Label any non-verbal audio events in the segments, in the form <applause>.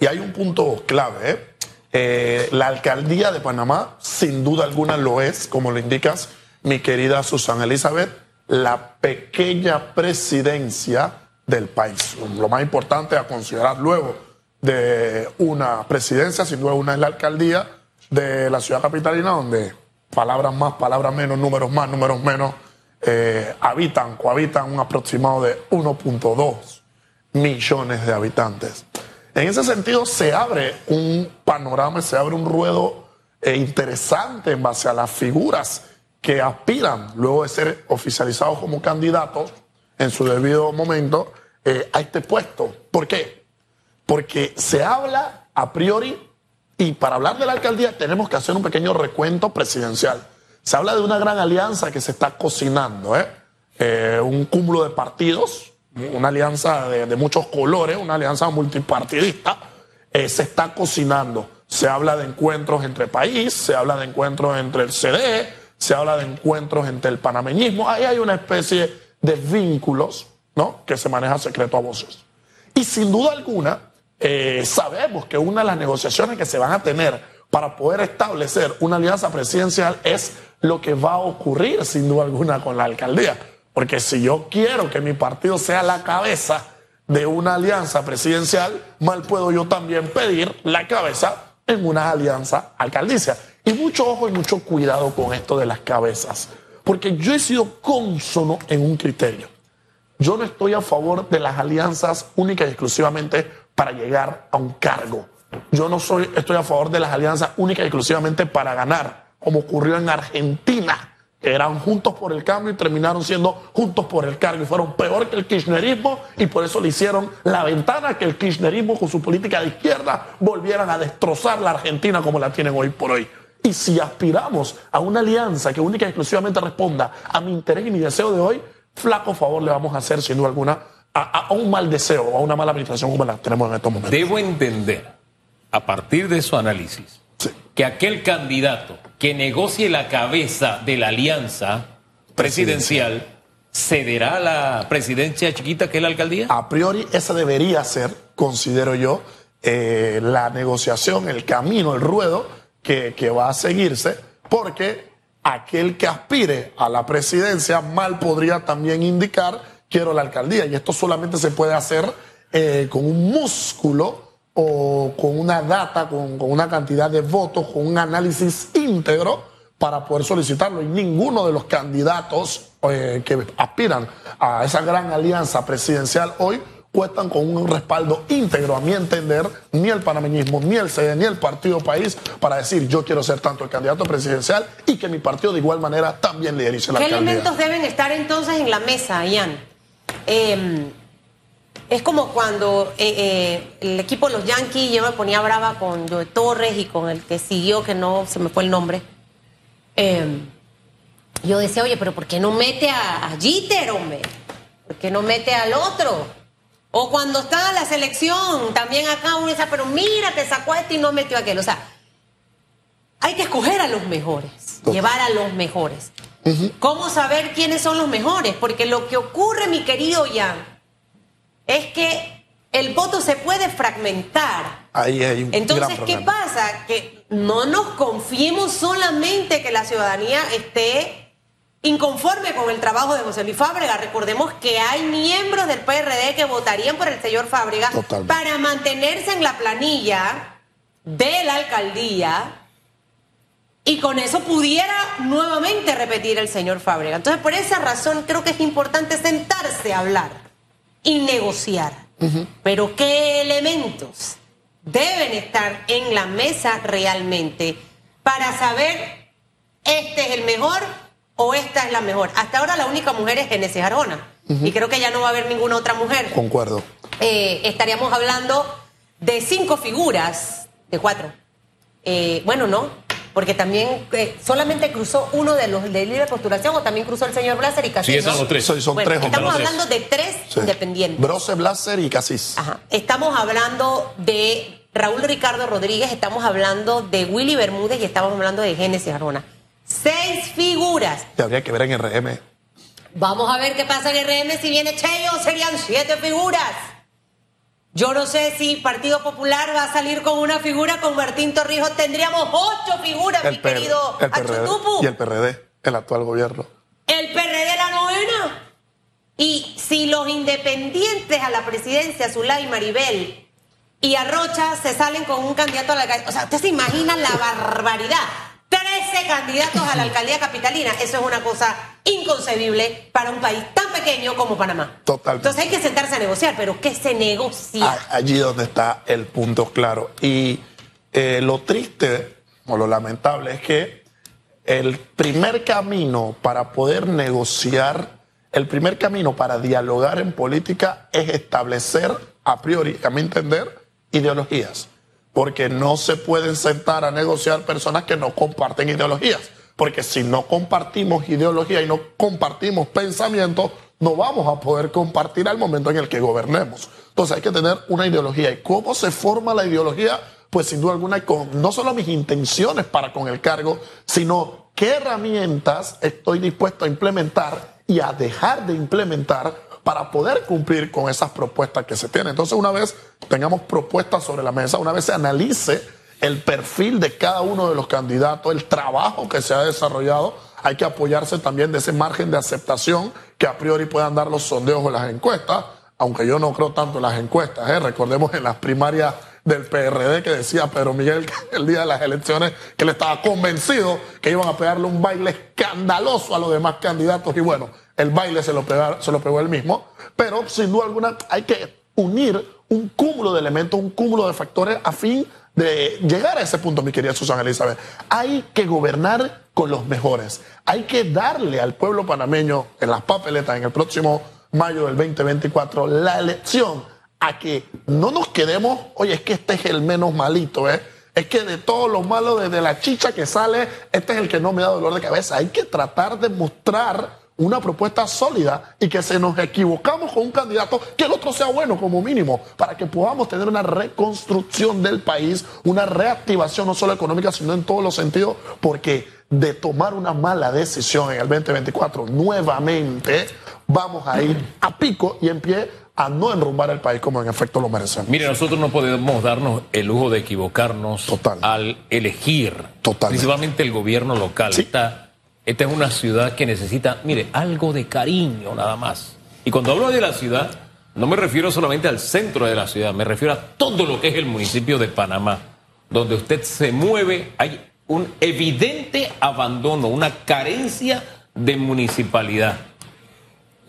Y hay un punto clave. ¿eh? Eh, la alcaldía de Panamá, sin duda alguna, lo es, como lo indicas, mi querida Susana Elizabeth, la pequeña presidencia del país. Lo más importante a considerar luego de una presidencia, sin duda una es la alcaldía de la ciudad capitalina, donde palabras más, palabras menos, números más, números menos, eh, habitan, cohabitan un aproximado de 1.2 millones de habitantes. En ese sentido, se abre un panorama, se abre un ruedo eh, interesante en base a las figuras que aspiran, luego de ser oficializados como candidatos en su debido momento, eh, a este puesto. ¿Por qué? Porque se habla a priori, y para hablar de la alcaldía tenemos que hacer un pequeño recuento presidencial. Se habla de una gran alianza que se está cocinando, ¿eh? un cúmulo de partidos una alianza de, muchos colores, una alianza multipartidista, eh, se está cocinando. Se habla de encuentros entre países, se habla de encuentros entre el CD, se habla de encuentros entre el panameñismo. Ahí hay una especie de vínculos ¿no? que se maneja secreto a voces. Y sin duda alguna, eh, sabemos que una de las negociaciones que se van a tener para poder establecer una alianza presidencial es lo que va a ocurrir, sin duda alguna, con la alcaldía. Porque si yo quiero que mi partido sea la cabeza de una alianza presidencial, mal puedo yo también pedir la cabeza en una alianza alcaldicia. Y mucho ojo y mucho cuidado con esto de las cabezas. Porque yo he sido cónsono en un criterio. Yo no estoy a favor de las alianzas únicas y exclusivamente para llegar a un cargo. Yo no soy, estoy a favor de las alianzas únicas y exclusivamente para ganar, como ocurrió en Argentina eran juntos por el cambio y terminaron siendo juntos por el cargo y fueron peor que el kirchnerismo y por eso le hicieron la ventana que el kirchnerismo con su política de izquierda volvieran a destrozar la Argentina como la tienen hoy por hoy. Y si aspiramos a una alianza que única y exclusivamente responda a mi interés y mi deseo de hoy, flaco favor le vamos a hacer, sin duda alguna, a, un mal deseo o a una mala administración como la tenemos en estos momentos. Debo entender, a partir de su análisis, que aquel candidato que negocie la cabeza de la alianza presidencial cederá la presidencia chiquita que es la alcaldía? A priori, esa debería ser, considero yo, eh, la negociación, el camino, el ruedo que, que va a seguirse, porque aquel que aspire a la presidencia mal podría también indicar quiero la alcaldía. Y esto solamente se puede hacer eh, con un músculo o con una data, con, una cantidad de votos, con un análisis íntegro para poder solicitarlo. Y ninguno de los candidatos eh, que aspiran a esa gran alianza presidencial hoy cuentan con un respaldo íntegro, a mi entender, ni el panameñismo, ni el CD, ni el Partido País, para decir yo quiero ser tanto el candidato presidencial y que mi partido de igual manera también liderice la ¿Qué elementos deben estar entonces en la mesa, Ian? Eh, es como cuando eh, eh, el equipo de los Yankees, yo me ponía brava con Joe Torres y con el que siguió, que no se me fue el nombre. Em, yo decía, oye, pero ¿por qué no mete a, a Jeter, hombre? ¿Por qué no mete al otro? O cuando está la selección, también acá uno dice, pero mira, te sacó a este y no metió a aquel. O sea, hay que escoger a los mejores, llevar a los mejores. ¿Cómo saber quiénes son los mejores? Porque lo que ocurre, mi querido Jan, es que el voto se puede fragmentar. Ahí hay un Entonces, ¿qué pasa? Que no nos confiemos solamente que la ciudadanía esté inconforme con el trabajo de José Luis Fábrega. Recordemos que hay miembros del PRD que votarían por el señor Fábrega para mantenerse en la planilla de la alcaldía y con eso pudiera nuevamente repetir el señor Fábrega. Entonces, por esa razón creo que es importante sentarse a hablar y negociar. Pero ¿qué elementos deben estar en la mesa realmente para saber este es el mejor o esta es la mejor? Hasta ahora la única mujer es Genesis Arona y creo que ya no va a haber ninguna otra mujer. Concuerdo. Eh, estaríamos hablando de cinco figuras, de cuatro. Eh, bueno, no, porque también eh, solamente cruzó uno de los de libre postulación o también cruzó el señor Blaser y Casís. Sí, son los tres. Son, tres estamos hablando de tres independientes. Brose, Blaser y Casís. Ajá. Estamos hablando de Raúl Ricardo Rodríguez, estamos hablando de Willy Bermúdez y estamos hablando de Génesis Arona. Seis figuras. Te habría que ver en RM. Vamos a ver qué pasa en RM. Si viene Cheyo, serían siete figuras. Yo no sé si Partido Popular va a salir con una figura con Martín Torrijos. Tendríamos ocho figuras, mi querido el Y el PRD, el actual gobierno. El PRD la novena. Y si los independientes a la presidencia, Zulay Maribel y Arrocha, se salen con un candidato a la alcaldía, o sea, ¿usted se imagina la barbaridad? 13 candidatos a la alcaldía capitalina. Eso es una cosa inconcebible para un país tan pequeño como Panamá. Totalmente. Entonces hay que sentarse a negociar, pero ¿qué se negocia? Allí donde está el punto claro. Y eh, lo triste o lo lamentable es que el primer camino para poder negociar el primer camino para dialogar en política es establecer a priori, a mi entender, ideologías. Porque no se pueden sentar a negociar personas que no comparten ideologías. Porque si no compartimos ideología y no compartimos pensamientos, no vamos a poder compartir al momento en el que gobernemos. Entonces hay que tener una ideología. ¿Y cómo se forma la ideología? Pues sin duda alguna, con no solo mis intenciones para con el cargo, sino qué herramientas estoy dispuesto a implementar y a dejar de implementar para poder cumplir con esas propuestas que se tienen. Entonces, una vez tengamos propuestas sobre la mesa, una vez se analice el perfil de cada uno de los candidatos, el trabajo que se ha desarrollado, hay que apoyarse también de ese margen de aceptación que a priori puedan dar los sondeos o las encuestas, aunque yo no creo tanto en las encuestas. ¿eh? Recordemos en las primarias del PRD que decía Pedro Miguel el día de las elecciones que él estaba convencido que iban a pegarle un baile escandaloso a los demás candidatos y bueno, el baile se lo, se lo pegó él mismo, pero sin duda alguna hay que unir un cúmulo de elementos, un cúmulo de factores a fin de llegar a ese punto, mi querida Susana Elizabeth. Hay que gobernar con los mejores. Hay que darle al pueblo panameño en las papeletas en el próximo mayo del 2024 la elección a que no nos quedemos, oye, es que este es el menos malito, ¿eh? Es que de todos los malos, desde la chicha que sale, este es el que no me da dolor de cabeza. Hay que tratar de mostrar una propuesta sólida y que se nos equivocamos con un candidato, que el otro sea bueno como mínimo, para que podamos tener una reconstrucción del país, una reactivación no solo económica, sino en todos los sentidos, porque de tomar una mala decisión en el 2024, nuevamente vamos a ir a pico y en pie a no enrumbar el país como en efecto lo merecemos. Mire, nosotros no podemos darnos el lujo de equivocarnos al elegir, principalmente el gobierno local. Esta, esta es una ciudad que necesita, mire, algo de cariño nada más. Y cuando hablo de la ciudad, no me refiero solamente al centro de la ciudad, me refiero a todo lo que es el municipio de Panamá, donde usted se mueve, hay un evidente abandono, una carencia de municipalidad.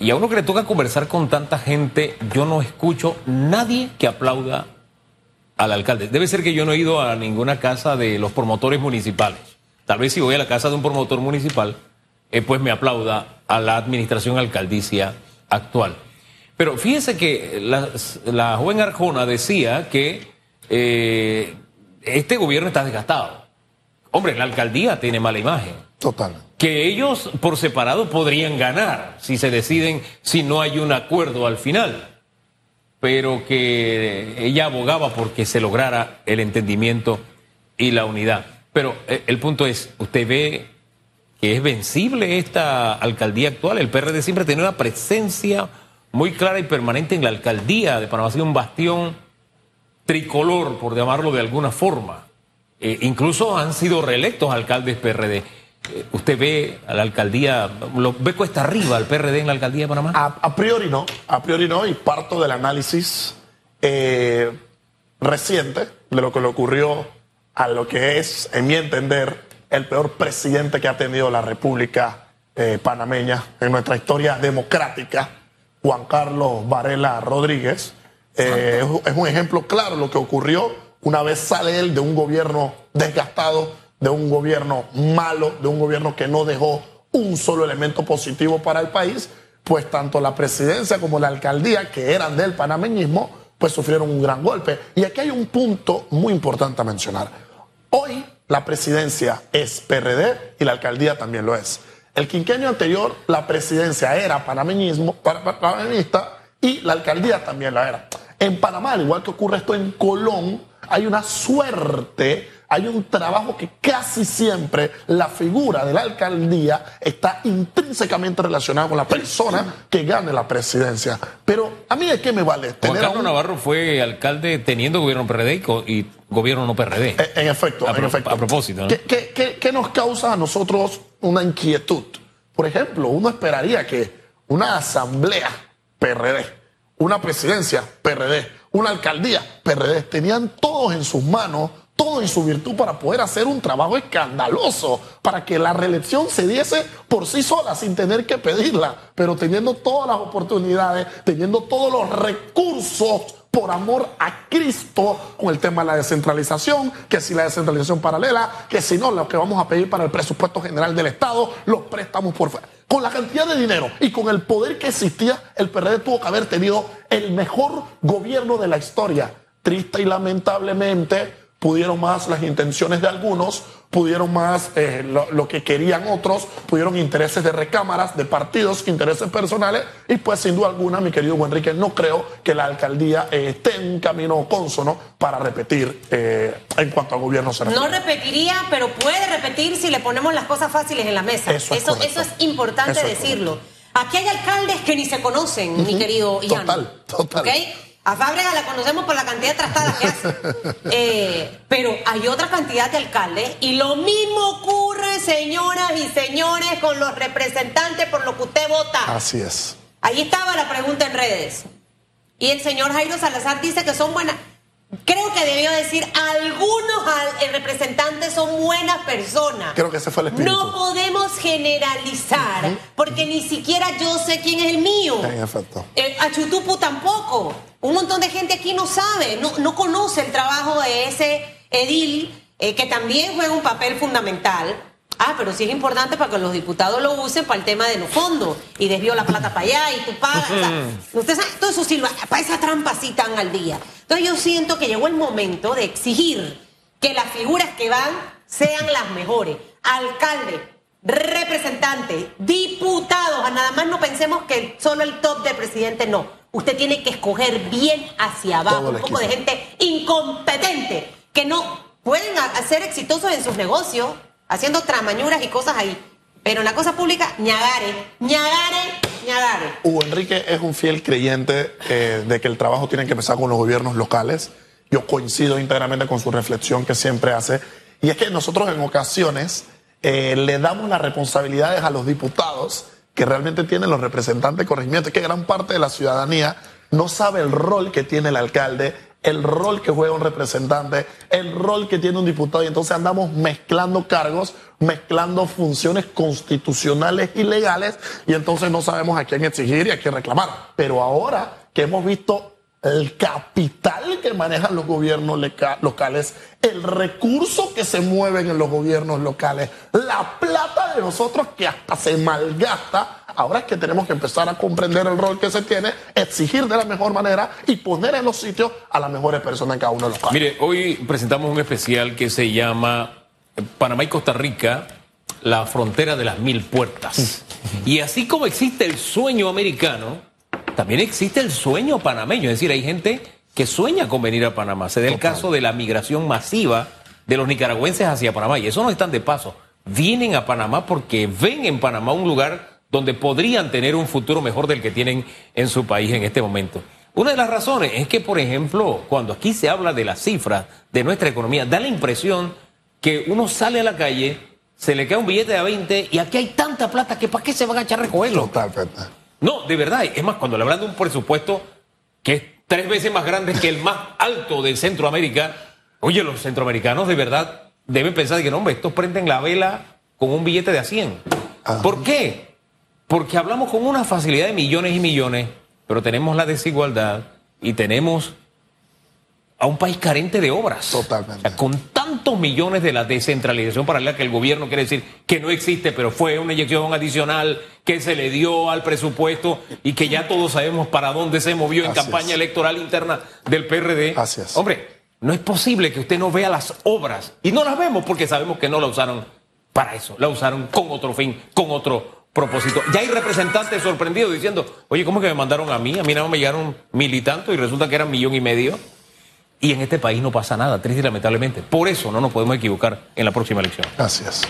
Y a uno que le toca conversar con tanta gente, yo no escucho nadie que aplauda al alcalde. Debe ser que yo no he ido a ninguna casa de los promotores municipales. Tal vez si voy a la casa de un promotor municipal, eh, pues me aplauda a la administración alcaldicia actual. Pero fíjese que la, joven Arjona decía que eh, este gobierno está desgastado. Hombre, la alcaldía tiene mala imagen. Total que ellos por separado podrían ganar si se deciden, si no hay un acuerdo al final, pero que ella abogaba porque se lograra el entendimiento y la unidad. Pero eh, el punto es, usted ve que es vencible esta alcaldía actual, el PRD siempre tiene una presencia muy clara y permanente en la alcaldía de Panamá, ha sido un bastión tricolor, por llamarlo de alguna forma. Eh, incluso han sido reelectos alcaldes PRD. Eh, ¿Usted ve a la alcaldía, lo ve cuesta arriba al PRD en la alcaldía de Panamá? A, priori no, a priori no, y parto del análisis reciente de lo que le ocurrió a lo que es, en mi entender, el peor presidente que ha tenido la República eh, Panameña en nuestra historia democrática, Juan Carlos Varela Rodríguez. es un ejemplo claro lo que ocurrió una vez sale él de un gobierno desgastado de un gobierno malo, de un gobierno que no dejó un solo elemento positivo para el país, pues tanto la presidencia como la alcaldía, que eran del panameñismo, pues sufrieron un gran golpe. Y aquí hay un punto muy importante a mencionar. Hoy la presidencia es PRD y la alcaldía también lo es. El quinquenio anterior la presidencia era panameñismo, panameñista y la alcaldía también la era. En Panamá, al igual que ocurre esto en Colón, hay una suerte hay un trabajo que casi siempre la figura de la alcaldía está intrínsecamente relacionada con la persona que gane la presidencia. Pero a mí de qué me vale tener Juan Carlos Navarro fue alcalde teniendo gobierno PRD y, gobierno no PRD. Eh, en, efecto, a, en efecto. A propósito. ¿no? qué nos causa a nosotros una inquietud? Por ejemplo, uno esperaría que una asamblea PRD, una presidencia PRD, una alcaldía PRD, tenían todos en sus manos todo en su virtud para poder hacer un trabajo escandaloso, para que la reelección se diese por sí sola, sin tener que pedirla, pero teniendo todas las oportunidades, teniendo todos los recursos por amor a Cristo con el tema de la descentralización, que si la descentralización paralela, que si no, lo que vamos a pedir para el presupuesto general del Estado, los préstamos por fuera. Con la cantidad de dinero y con el poder que existía, el PRD tuvo que haber tenido el mejor gobierno de la historia. Triste y lamentablemente, pudieron más las intenciones de algunos, pudieron más eh, lo, que querían otros, pudieron intereses de recámaras, de partidos, intereses personales, y pues sin duda alguna, mi querido Enrique, no creo que la alcaldía eh, esté en un camino consono para repetir eh, en cuanto al gobierno se No repetiría, pero puede repetir si le ponemos las cosas fáciles en la mesa. Eso es, eso, es importante decirlo. Aquí hay alcaldes que ni se conocen, mi querido Ian. Total, total. A Fábrega la conocemos por la cantidad de trastadas que hace. <laughs> Eh, pero hay otra cantidad de alcaldes y lo mismo ocurre, señoras y señores, con los representantes por lo que usted vota. Así es. Ahí estaba la pregunta en redes. Y el señor Jairo Salazar dice que son buenas. Creo que debió decir algunos representantes son buenas personas. Creo que ese fue el espíritu. No podemos generalizar, porque ni siquiera yo sé quién es el mío. En efecto. Eh, a Chutupu tampoco. Un montón de gente aquí no sabe, no, no conoce el trabajo de ese edil, eh, que también juega un papel fundamental. Ah, pero sí es importante para que los diputados lo usen para el tema de los fondos y desvió la plata para allá y tú pagas. usted sabe, todo eso sirve para esa trampa así tan al día. Entonces yo siento que llegó el momento de exigir que las figuras que van sean las mejores. Alcalde, representante, diputados, nada más no pensemos que solo el top del presidente no usted tiene que escoger bien hacia abajo, un poco de gente incompetente que no pueden ser exitosos en sus negocios, haciendo tramañuras y cosas ahí. Pero en la cosa pública, ñagare, ñagare, ñagare. Hugo Enrique es un fiel creyente eh, de que el trabajo tiene que empezar con los gobiernos locales. Yo coincido íntegramente con su reflexión que siempre hace. Y es que nosotros en ocasiones eh, le damos las responsabilidades a los diputados que realmente tienen los representantes de corregimiento, que gran parte de la ciudadanía no sabe el rol que tiene el alcalde, el rol que juega un representante, el rol que tiene un diputado, y entonces andamos mezclando cargos, mezclando funciones constitucionales y legales, y entonces no sabemos a quién exigir y a quién reclamar. Pero ahora que hemos visto el capital que manejan los gobiernos locales, el recurso que se mueven en los gobiernos locales, la plata de nosotros que hasta se malgasta. Ahora es que tenemos que empezar a comprender el rol que se tiene, exigir de la mejor manera y poner en los sitios a las mejores personas en cada uno de los casos. Mire, hoy presentamos un especial que se llama Panamá y Costa Rica, la frontera de las mil puertas. <laughs> y así como existe el sueño americano, también existe el sueño panameño, es decir, hay gente que sueña con venir a Panamá. Se da el caso de la migración masiva de los nicaragüenses hacia Panamá, y eso no están de paso. Vienen a Panamá porque ven en Panamá un lugar donde podrían tener un futuro mejor del que tienen en su país en este momento. Una de las razones es que, por ejemplo, cuando aquí se habla de las cifras de nuestra economía, da la impresión que uno sale a la calle, se le cae un billete de 20 y aquí hay tanta plata que ¿para qué se van a echar a recogerlo? Total, no, de verdad. Es más, cuando le hablan de un presupuesto que es tres veces más grande que el más alto de Centroamérica, oye, los centroamericanos de verdad deben pensar que no, hombre, estos prenden la vela con un billete de a 100. Ah. ¿Por qué? Porque hablamos con una facilidad de millones y millones, pero tenemos la desigualdad y tenemos a un país carente de obras. Totalmente. con tantos millones de la descentralización paralela que el gobierno quiere decir que no existe, pero fue una inyección adicional que se le dio al presupuesto y que ya todos sabemos para dónde se movió en campaña electoral interna del PRD. Así es. Hombre, no es posible que usted no vea las obras y no las vemos porque sabemos que no la usaron para eso, la usaron con otro fin, con otro propósito. Ya hay representantes sorprendidos diciendo, oye, ¿cómo que me mandaron a mí? A mí nada más me llegaron mil y tanto y resulta que eran millón y medio. y en este país no pasa nada, triste y lamentablemente. Por eso no nos podemos equivocar en la próxima elección. Gracias.